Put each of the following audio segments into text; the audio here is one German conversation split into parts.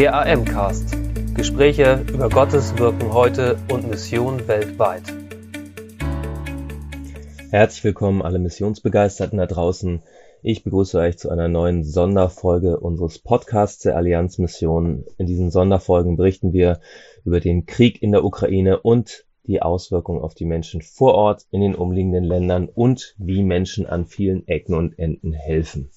Der AM-Cast. Gespräche über Gottes Wirken heute und Mission weltweit. Herzlich willkommen alle Missionsbegeisterten da draußen. Ich begrüße euch zu einer neuen Sonderfolge unseres Podcasts der Allianz Mission. In diesen Sonderfolgen berichten wir über den Krieg in der Ukraine und die Auswirkungen auf die Menschen vor Ort in den umliegenden Ländern und wie Menschen an vielen Ecken und Enden helfen.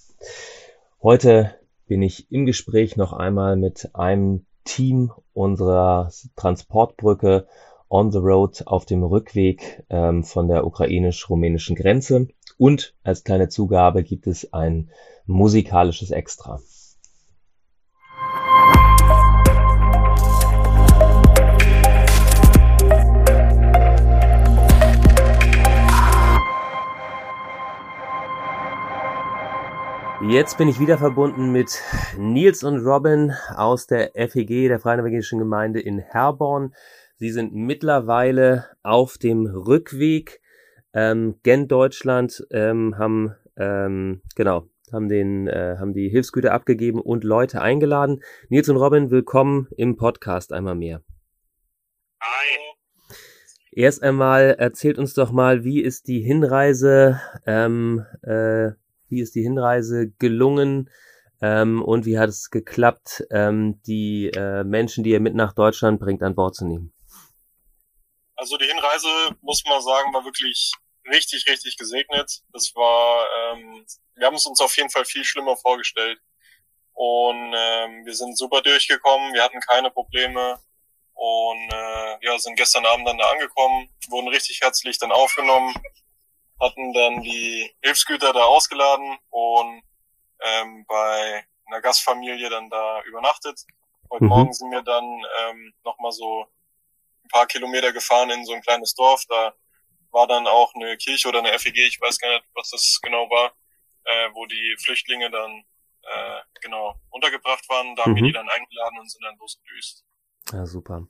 Heute bin ich im Gespräch noch einmal mit einem Team unserer Transportbrücke on the road auf dem Rückweg ähm, von der ukrainisch-rumänischen Grenze. Und als kleine Zugabe gibt es ein musikalisches Extra. Jetzt bin ich wieder verbunden mit Nils und Robin aus der FEG, der Freien Evangelischen Gemeinde in Herborn. Sie sind mittlerweile auf dem Rückweg ähm, gen Deutschland, ähm, haben ähm, genau haben den äh, haben die Hilfsgüter abgegeben und Leute eingeladen. Nils und Robin, willkommen im Podcast einmal mehr. Hi. Erst einmal erzählt uns doch mal, wie ist die Hinreise? Ähm, äh, wie ist die Hinreise gelungen ähm, und wie hat es geklappt, ähm, die äh, Menschen, die ihr mit nach Deutschland bringt, an Bord zu nehmen? Also die Hinreise, muss man sagen, war wirklich richtig, richtig gesegnet. Das war, ähm, wir haben es uns auf jeden Fall viel schlimmer vorgestellt. Und ähm, wir sind super durchgekommen, wir hatten keine Probleme und äh, ja, sind gestern Abend dann da angekommen, wurden richtig herzlich dann aufgenommen hatten dann die Hilfsgüter da ausgeladen und ähm, bei einer Gastfamilie dann da übernachtet. Heute mhm. Morgen sind wir dann ähm, nochmal so ein paar Kilometer gefahren in so ein kleines Dorf. Da war dann auch eine Kirche oder eine FEG, ich weiß gar nicht, was das genau war, äh, wo die Flüchtlinge dann äh, genau untergebracht waren. Da haben wir mhm. die dann eingeladen und sind dann losgedüst. Ja, super.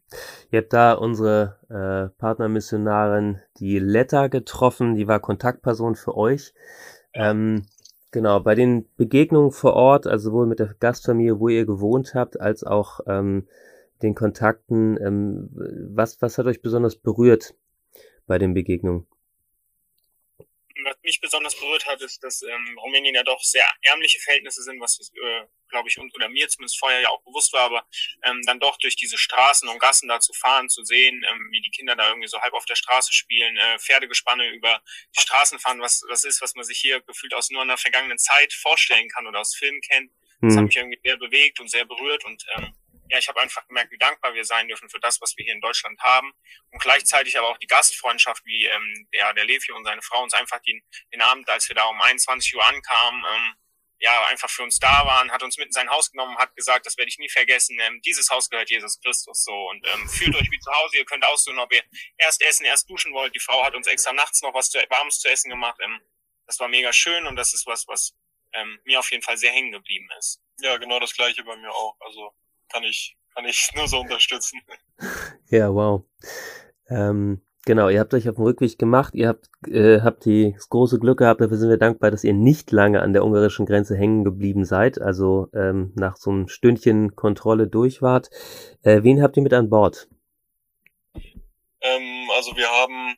Ihr habt da unsere äh, Partnermissionarin, die Letta, getroffen, die war Kontaktperson für euch. Ähm, genau, bei den Begegnungen vor Ort, also sowohl mit der Gastfamilie, wo ihr gewohnt habt, als auch ähm, den Kontakten, ähm, was, was hat euch besonders berührt bei den Begegnungen? was mich besonders berührt hat, ist, dass ähm, Rumänien ja doch sehr ärmliche Verhältnisse sind, was äh, glaube ich uns oder mir zumindest vorher ja auch bewusst war, aber ähm, dann doch durch diese Straßen und Gassen da zu fahren, zu sehen, ähm, wie die Kinder da irgendwie so halb auf der Straße spielen, äh, Pferdegespanne über die Straßen fahren, was was ist, was man sich hier gefühlt aus nur einer vergangenen Zeit vorstellen kann oder aus Filmen kennt. Das mhm. hat mich irgendwie sehr bewegt und sehr berührt und ähm, ja, ich habe einfach gemerkt, wie dankbar wir sein dürfen für das, was wir hier in Deutschland haben. Und gleichzeitig aber auch die Gastfreundschaft, wie ähm, der, der Levi und seine Frau uns einfach den, den Abend, als wir da um 21 Uhr ankamen, ähm, ja, einfach für uns da waren, hat uns mit in sein Haus genommen, hat gesagt, das werde ich nie vergessen, ähm, dieses Haus gehört Jesus Christus so und ähm, fühlt euch wie zu Hause, ihr könnt aussuchen, ob ihr erst essen, erst duschen wollt. Die Frau hat uns extra nachts noch was zu, Warmes zu essen gemacht. Ähm, das war mega schön und das ist was, was ähm, mir auf jeden Fall sehr hängen geblieben ist. Ja, genau das gleiche bei mir auch. Also kann ich, kann ich nur so unterstützen. Ja, wow. Ähm, genau, ihr habt euch auf dem Rückweg gemacht, ihr habt, äh, habt die, das große Glück gehabt, dafür sind wir dankbar, dass ihr nicht lange an der ungarischen Grenze hängen geblieben seid, also ähm, nach so einem Stündchen Kontrolle durch wart. Äh, wen habt ihr mit an Bord? Ähm, also wir haben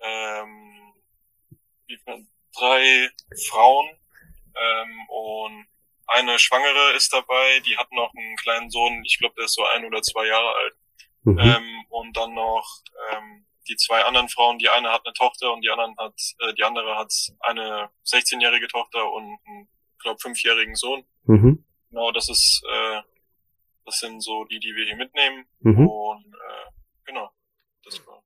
ähm, drei Frauen ähm, und eine Schwangere ist dabei, die hat noch einen kleinen Sohn, ich glaube, der ist so ein oder zwei Jahre alt. Mhm. Ähm, und dann noch ähm, die zwei anderen Frauen, die eine hat eine Tochter und die anderen hat, äh, die andere hat eine 16-jährige Tochter und einen, glaube fünfjährigen Sohn. Mhm. Genau, das ist, äh, das sind so die, die wir hier mitnehmen. Mhm. Und äh, genau, das war.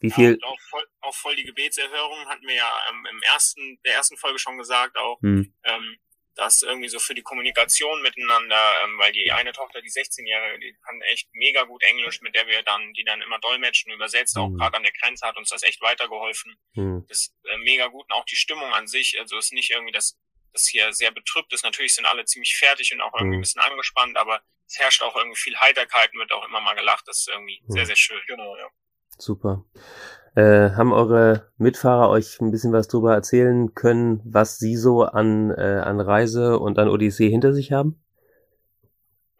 Wie viel? Ja, auch, voll, auch voll die Gebetserhörung hatten wir ja ähm, im ersten, der ersten Folge schon gesagt auch. Mhm. Ähm, das irgendwie so für die Kommunikation miteinander, ähm, weil die eine Tochter, die 16-Jährige, die kann echt mega gut Englisch, mit der wir dann, die dann immer dolmetschen, übersetzt, mhm. auch gerade an der Grenze hat uns das echt weitergeholfen. Mhm. Das ist äh, mega gut und auch die Stimmung an sich, also ist nicht irgendwie das, das hier sehr betrübt ist. Natürlich sind alle ziemlich fertig und auch irgendwie mhm. ein bisschen angespannt, aber es herrscht auch irgendwie viel Heiterkeit und wird auch immer mal gelacht. Das ist irgendwie mhm. sehr, sehr schön. Genau, ja. Super. Äh, haben eure Mitfahrer euch ein bisschen was darüber erzählen können, was sie so an, äh, an Reise und an Odyssee hinter sich haben?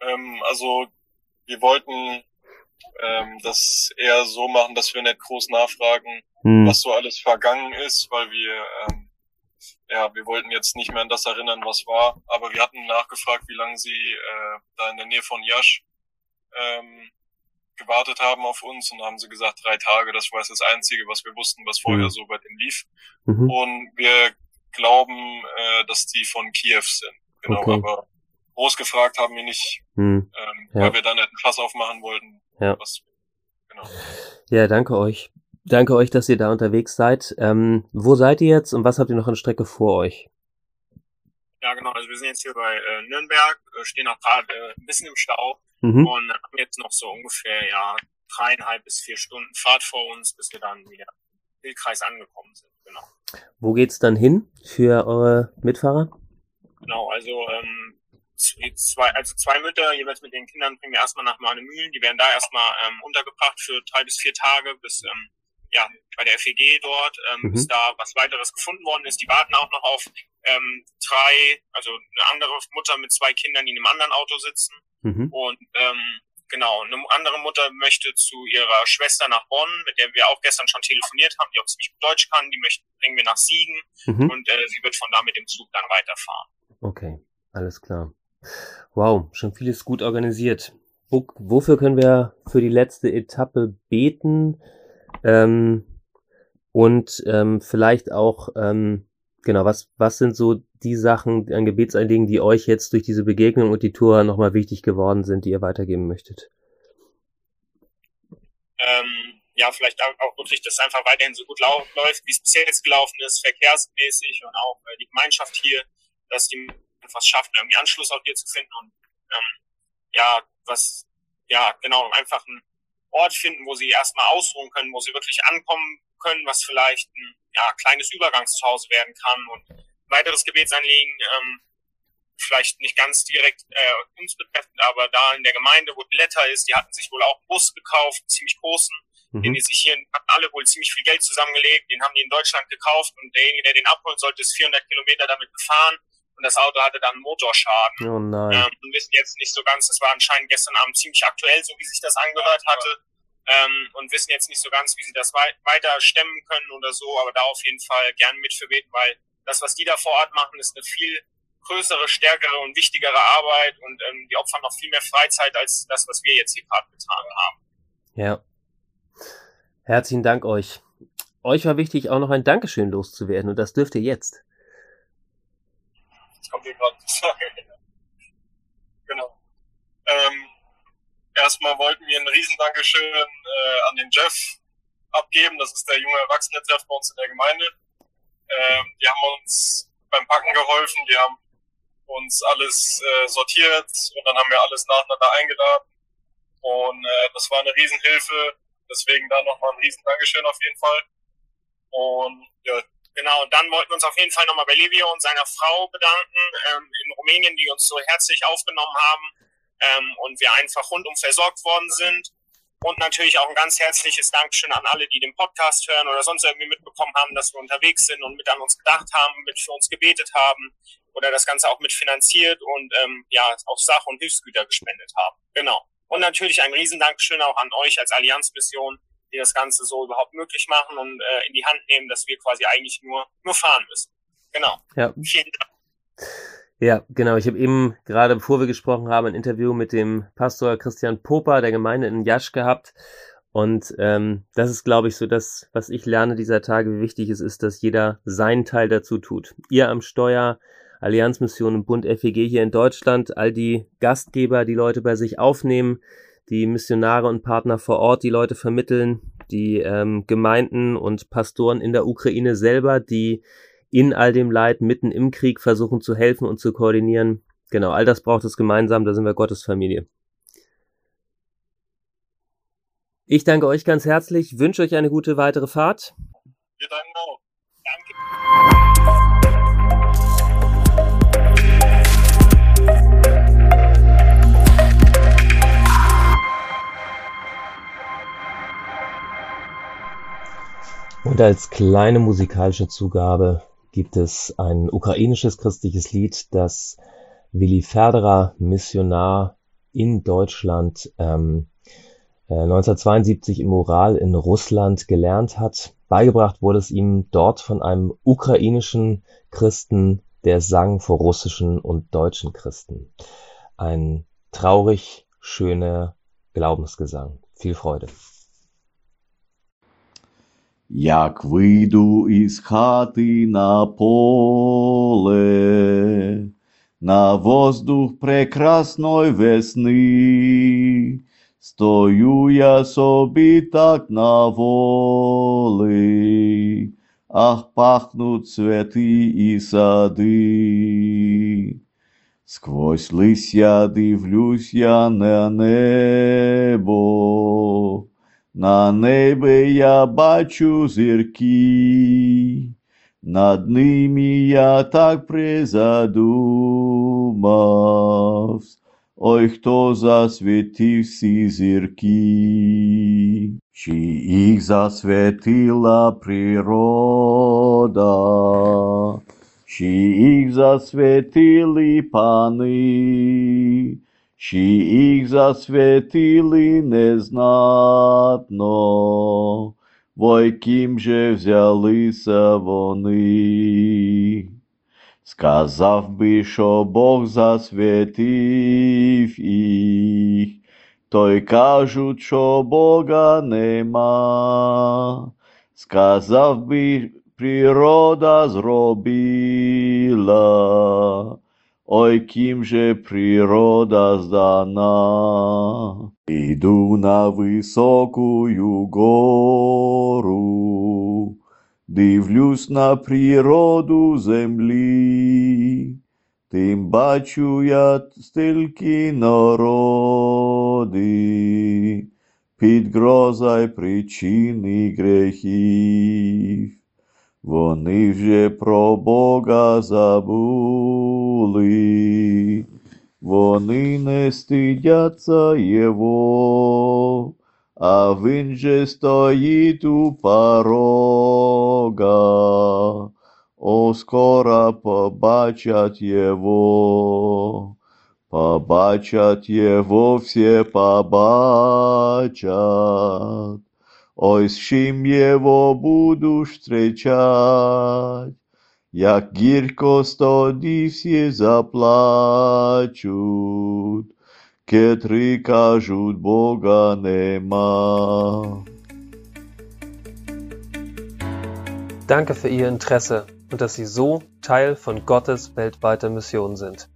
Ähm, also wir wollten ähm, das eher so machen, dass wir nicht groß nachfragen, hm. was so alles vergangen ist, weil wir ähm, ja, wir wollten jetzt nicht mehr an das erinnern, was war, aber wir hatten nachgefragt, wie lange sie äh, da in der Nähe von Jasch ähm, gewartet haben auf uns und haben sie gesagt, drei Tage, das war das Einzige, was wir wussten, was vorher mhm. so bei denen lief. Mhm. Und wir glauben, äh, dass die von Kiew sind. Genau, okay. aber groß gefragt haben wir nicht, mhm. ähm, ja. weil wir dann nicht ein Fass aufmachen wollten. Ja. Was, genau. ja, danke euch. Danke euch, dass ihr da unterwegs seid. Ähm, wo seid ihr jetzt und was habt ihr noch an Strecke vor euch? Ja, genau. Also wir sind jetzt hier bei äh, Nürnberg, äh, stehen auch gerade äh, ein bisschen im Stau mhm. und haben jetzt noch so ungefähr ja dreieinhalb bis vier Stunden Fahrt vor uns, bis wir dann wieder im Wildkreis angekommen sind. Genau. Wo geht's dann hin für eure Mitfahrer? Genau, also ähm, zwei, also zwei Mütter, jeweils mit den Kindern, bringen wir erstmal nach Mahnemühlen. Die werden da erstmal ähm, untergebracht für drei bis vier Tage, bis ähm, ja, bei der FEG dort, ähm, mhm. bis da was weiteres gefunden worden ist. Die warten auch noch auf ähm, drei, also eine andere Mutter mit zwei Kindern, die in einem anderen Auto sitzen. Mhm. Und ähm, genau, eine andere Mutter möchte zu ihrer Schwester nach Bonn, mit der wir auch gestern schon telefoniert haben, die auch ziemlich gut Deutsch kann, die möchten, bringen wir nach Siegen mhm. und äh, sie wird von da mit dem Zug dann weiterfahren. Okay, alles klar. Wow, schon vieles gut organisiert. Wo, wofür können wir für die letzte Etappe beten? Ähm, und ähm, vielleicht auch, ähm, genau, was, was sind so die Sachen an Gebetsanliegen, die euch jetzt durch diese Begegnung und die Tour nochmal wichtig geworden sind, die ihr weitergeben möchtet? Ähm, ja, vielleicht auch, wirklich, dass es einfach weiterhin so gut läuft, wie es bisher jetzt gelaufen ist, verkehrsmäßig und auch äh, die Gemeinschaft hier, dass die einfach schaffen, irgendwie Anschluss auch hier zu finden und ähm, ja, was, ja, genau, einfach ein Ort finden, wo sie erstmal ausruhen können, wo sie wirklich ankommen können, was vielleicht ein ja, kleines Übergangszuhause werden kann. Und ein weiteres Gebetsanliegen, ähm, vielleicht nicht ganz direkt äh, uns betreffend, aber da in der Gemeinde, wo die Letter ist, die hatten sich wohl auch einen Bus gekauft, einen ziemlich großen, mhm. den die sich hier, hatten alle wohl ziemlich viel Geld zusammengelegt, den haben die in Deutschland gekauft und derjenige, der den abholen sollte, ist 400 Kilometer damit gefahren und das Auto hatte dann Motorschaden. Oh nein. Ähm, wir wissen jetzt nicht so ganz, das war anscheinend gestern Abend ziemlich aktuell, so wie sich das angehört hatte. Ähm, und wissen jetzt nicht so ganz, wie sie das wei weiter stemmen können oder so, aber da auf jeden Fall gern mit für beten, weil das, was die da vor Ort machen, ist eine viel größere, stärkere und wichtigere Arbeit und ähm, die opfern noch viel mehr Freizeit als das, was wir jetzt hier gerade getan haben. Ja. Herzlichen Dank euch. Euch war wichtig, auch noch ein Dankeschön loszuwerden und das dürft ihr jetzt kommt hier gerade genau. Ähm, erstmal wollten wir ein Riesendankeschön äh, an den Jeff abgeben. Das ist der junge Erwachsene-Treff bei uns in der Gemeinde. Ähm, die haben uns beim Packen geholfen, die haben uns alles äh, sortiert und dann haben wir alles nacheinander eingeladen. Und äh, das war eine Riesenhilfe. Deswegen da nochmal ein Riesendankeschön auf jeden Fall. Und ja, Genau, dann wollten wir uns auf jeden Fall nochmal bei Livio und seiner Frau bedanken ähm, in Rumänien, die uns so herzlich aufgenommen haben ähm, und wir einfach rundum versorgt worden sind. Und natürlich auch ein ganz herzliches Dankeschön an alle, die den Podcast hören oder sonst irgendwie mitbekommen haben, dass wir unterwegs sind und mit an uns gedacht haben, mit für uns gebetet haben oder das Ganze auch mitfinanziert und ähm, ja auch Sach- und Hilfsgüter gespendet haben. Genau. Und natürlich ein Riesendankeschön auch an euch als Allianzmission, die das Ganze so überhaupt möglich machen und äh, in die Hand nehmen, dass wir quasi eigentlich nur, nur fahren müssen. Genau. Ja. Vielen Dank. Ja, genau. Ich habe eben gerade, bevor wir gesprochen haben, ein Interview mit dem Pastor Christian Popa der Gemeinde in Jasch gehabt. Und ähm, das ist, glaube ich, so das, was ich lerne dieser Tage, wie wichtig es ist, dass jeder seinen Teil dazu tut. Ihr am Steuer, Allianzmission und Bund FEG hier in Deutschland, all die Gastgeber, die Leute bei sich aufnehmen, die Missionare und Partner vor Ort die Leute vermitteln, die ähm, Gemeinden und Pastoren in der Ukraine selber, die in all dem Leid mitten im Krieg versuchen zu helfen und zu koordinieren. Genau, all das braucht es gemeinsam, da sind wir Gottes Familie. Ich danke euch ganz herzlich, wünsche euch eine gute weitere Fahrt. Wir danken auch. Und als kleine musikalische Zugabe gibt es ein ukrainisches christliches Lied, das Willi Ferderer, Missionar, in Deutschland ähm, 1972 äh, im Ural in Russland gelernt hat. Beigebracht wurde es ihm dort von einem ukrainischen Christen, der sang vor russischen und deutschen Christen. Ein traurig schöner Glaubensgesang. Viel Freude. Як вийду із хати на поле, на воздух прекрасної весни, стою я собі так на волі, ах пахнуть цвети і сади. Сквозь листя дивлюсь я на небо, на небі я бачу зірки, над ними я так призадумався, ой хто засвітив всі зірки, чи їх засвітила природа, чи їх засвітили пани, чи їх засвітили незнатно, Вой ким же взялися вони. Сказав би, що Бог засвітив їх, той кажуть, що Бога нема. Сказав би, природа зробила, ой ким же природа здана. Іду на високую гору, дивлюсь на природу землі, тим бачу я стільки народи, під гроза причини грехів. Вони вже про Бога забули, вони не стидяться Його, а він же стоїть у порога, о, скоро побачать Його. Побачать Його все побачать, ой, с чим Його буду встречать, як гірко тоді всі заплачуть, кетри кажуть, Бога нема. Danke für Ihr Interesse und dass Sie so Teil von Gottes weltweiter Mission sind.